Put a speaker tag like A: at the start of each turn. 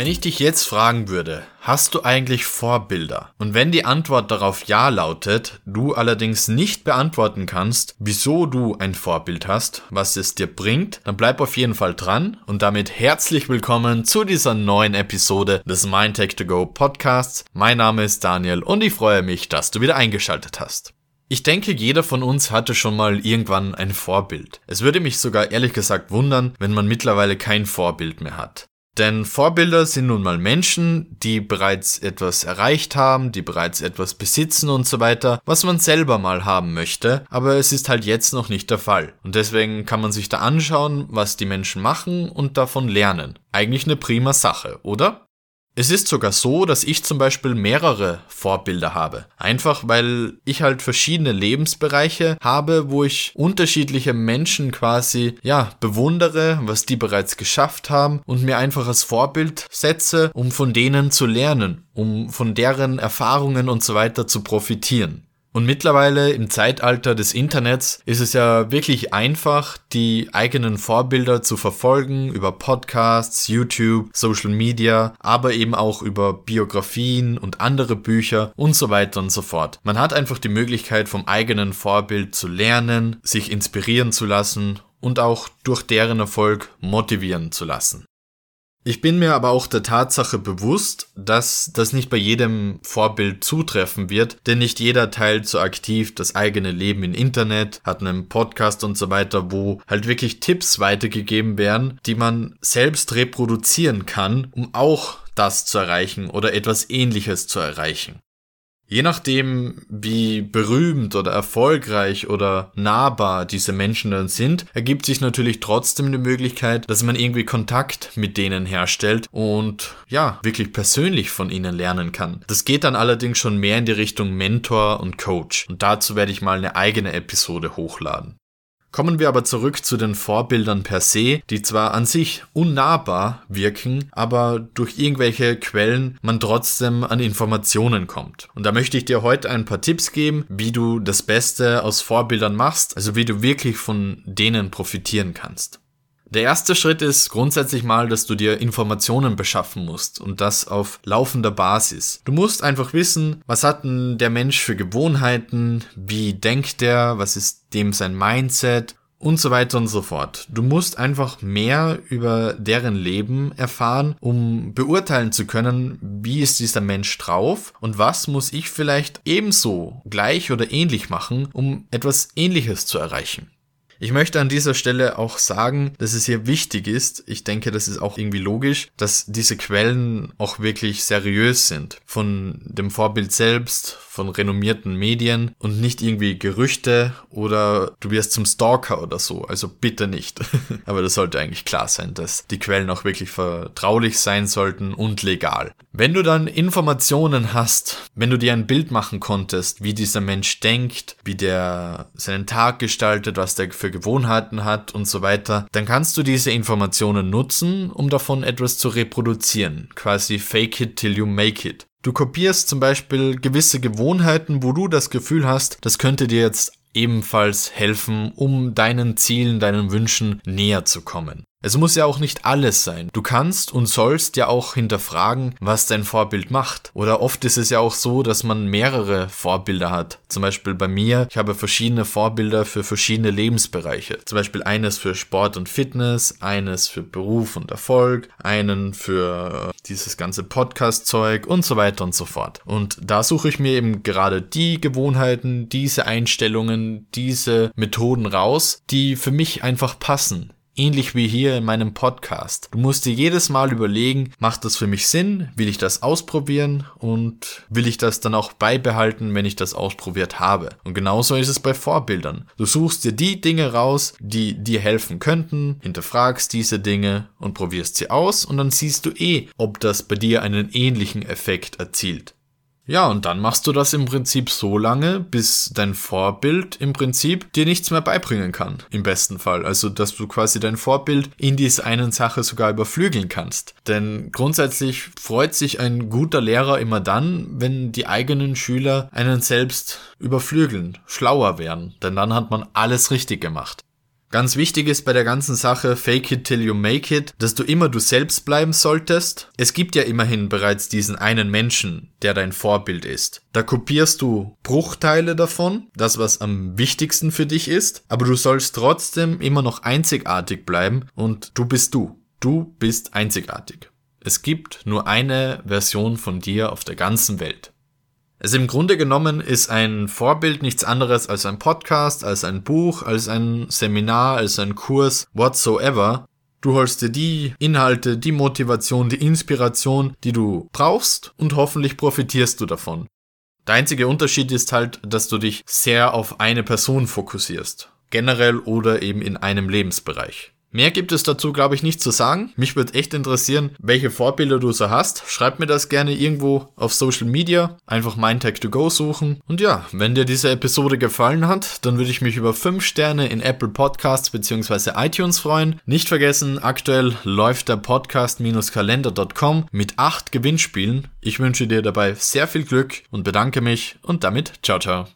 A: Wenn ich dich jetzt fragen würde, hast du eigentlich Vorbilder? Und wenn die Antwort darauf ja lautet, du allerdings nicht beantworten kannst, wieso du ein Vorbild hast, was es dir bringt, dann bleib auf jeden Fall dran und damit herzlich willkommen zu dieser neuen Episode des Mindtech 2 Go Podcasts. Mein Name ist Daniel und ich freue mich, dass du wieder eingeschaltet hast. Ich denke, jeder von uns hatte schon mal irgendwann ein Vorbild. Es würde mich sogar ehrlich gesagt wundern, wenn man mittlerweile kein Vorbild mehr hat. Denn Vorbilder sind nun mal Menschen, die bereits etwas erreicht haben, die bereits etwas besitzen und so weiter, was man selber mal haben möchte, aber es ist halt jetzt noch nicht der Fall. Und deswegen kann man sich da anschauen, was die Menschen machen und davon lernen. Eigentlich eine prima Sache, oder? Es ist sogar so, dass ich zum Beispiel mehrere Vorbilder habe. Einfach weil ich halt verschiedene Lebensbereiche habe, wo ich unterschiedliche Menschen quasi, ja, bewundere, was die bereits geschafft haben und mir einfach als Vorbild setze, um von denen zu lernen, um von deren Erfahrungen und so weiter zu profitieren. Und mittlerweile im Zeitalter des Internets ist es ja wirklich einfach, die eigenen Vorbilder zu verfolgen über Podcasts, YouTube, Social Media, aber eben auch über Biografien und andere Bücher und so weiter und so fort. Man hat einfach die Möglichkeit vom eigenen Vorbild zu lernen, sich inspirieren zu lassen und auch durch deren Erfolg motivieren zu lassen. Ich bin mir aber auch der Tatsache bewusst, dass das nicht bei jedem Vorbild zutreffen wird, denn nicht jeder teilt so aktiv das eigene Leben im Internet, hat einen Podcast und so weiter, wo halt wirklich Tipps weitergegeben werden, die man selbst reproduzieren kann, um auch das zu erreichen oder etwas ähnliches zu erreichen. Je nachdem, wie berühmt oder erfolgreich oder nahbar diese Menschen dann sind, ergibt sich natürlich trotzdem die Möglichkeit, dass man irgendwie Kontakt mit denen herstellt und ja, wirklich persönlich von ihnen lernen kann. Das geht dann allerdings schon mehr in die Richtung Mentor und Coach. Und dazu werde ich mal eine eigene Episode hochladen. Kommen wir aber zurück zu den Vorbildern per se, die zwar an sich unnahbar wirken, aber durch irgendwelche Quellen man trotzdem an Informationen kommt. Und da möchte ich dir heute ein paar Tipps geben, wie du das Beste aus Vorbildern machst, also wie du wirklich von denen profitieren kannst. Der erste Schritt ist grundsätzlich mal, dass du dir Informationen beschaffen musst und das auf laufender Basis. Du musst einfach wissen, was hat denn der Mensch für Gewohnheiten, wie denkt er, was ist dem sein Mindset und so weiter und so fort. Du musst einfach mehr über deren Leben erfahren, um beurteilen zu können, wie ist dieser Mensch drauf und was muss ich vielleicht ebenso gleich oder ähnlich machen, um etwas Ähnliches zu erreichen. Ich möchte an dieser Stelle auch sagen, dass es hier wichtig ist, ich denke, das ist auch irgendwie logisch, dass diese Quellen auch wirklich seriös sind. Von dem Vorbild selbst, von renommierten Medien und nicht irgendwie Gerüchte oder du wirst zum Stalker oder so. Also bitte nicht. Aber das sollte eigentlich klar sein, dass die Quellen auch wirklich vertraulich sein sollten und legal. Wenn du dann Informationen hast, wenn du dir ein Bild machen konntest, wie dieser Mensch denkt, wie der seinen Tag gestaltet, was der für Gewohnheiten hat und so weiter, dann kannst du diese Informationen nutzen, um davon etwas zu reproduzieren. Quasi fake it till you make it. Du kopierst zum Beispiel gewisse Gewohnheiten, wo du das Gefühl hast, das könnte dir jetzt ebenfalls helfen, um deinen Zielen, deinen Wünschen näher zu kommen. Es muss ja auch nicht alles sein. Du kannst und sollst ja auch hinterfragen, was dein Vorbild macht. Oder oft ist es ja auch so, dass man mehrere Vorbilder hat. Zum Beispiel bei mir, ich habe verschiedene Vorbilder für verschiedene Lebensbereiche. Zum Beispiel eines für Sport und Fitness, eines für Beruf und Erfolg, einen für dieses ganze Podcast-Zeug und so weiter und so fort. Und da suche ich mir eben gerade die Gewohnheiten, diese Einstellungen, diese Methoden raus, die für mich einfach passen Ähnlich wie hier in meinem Podcast. Du musst dir jedes Mal überlegen, macht das für mich Sinn? Will ich das ausprobieren? Und will ich das dann auch beibehalten, wenn ich das ausprobiert habe? Und genauso ist es bei Vorbildern. Du suchst dir die Dinge raus, die dir helfen könnten, hinterfragst diese Dinge und probierst sie aus und dann siehst du eh, ob das bei dir einen ähnlichen Effekt erzielt. Ja, und dann machst du das im Prinzip so lange, bis dein Vorbild im Prinzip dir nichts mehr beibringen kann. Im besten Fall. Also, dass du quasi dein Vorbild in dieser einen Sache sogar überflügeln kannst. Denn grundsätzlich freut sich ein guter Lehrer immer dann, wenn die eigenen Schüler einen selbst überflügeln, schlauer werden. Denn dann hat man alles richtig gemacht. Ganz wichtig ist bei der ganzen Sache Fake it till you make it, dass du immer du selbst bleiben solltest. Es gibt ja immerhin bereits diesen einen Menschen, der dein Vorbild ist. Da kopierst du Bruchteile davon, das was am wichtigsten für dich ist, aber du sollst trotzdem immer noch einzigartig bleiben und du bist du. Du bist einzigartig. Es gibt nur eine Version von dir auf der ganzen Welt. Also im Grunde genommen ist ein Vorbild nichts anderes als ein Podcast, als ein Buch, als ein Seminar, als ein Kurs, whatsoever. Du holst dir die Inhalte, die Motivation, die Inspiration, die du brauchst und hoffentlich profitierst du davon. Der einzige Unterschied ist halt, dass du dich sehr auf eine Person fokussierst. Generell oder eben in einem Lebensbereich. Mehr gibt es dazu, glaube ich, nicht zu sagen. Mich würde echt interessieren, welche Vorbilder du so hast. Schreib mir das gerne irgendwo auf Social Media. Einfach MindTech2Go suchen. Und ja, wenn dir diese Episode gefallen hat, dann würde ich mich über 5 Sterne in Apple Podcasts bzw. iTunes freuen. Nicht vergessen, aktuell läuft der Podcast-Kalender.com mit 8 Gewinnspielen. Ich wünsche dir dabei sehr viel Glück und bedanke mich und damit ciao ciao.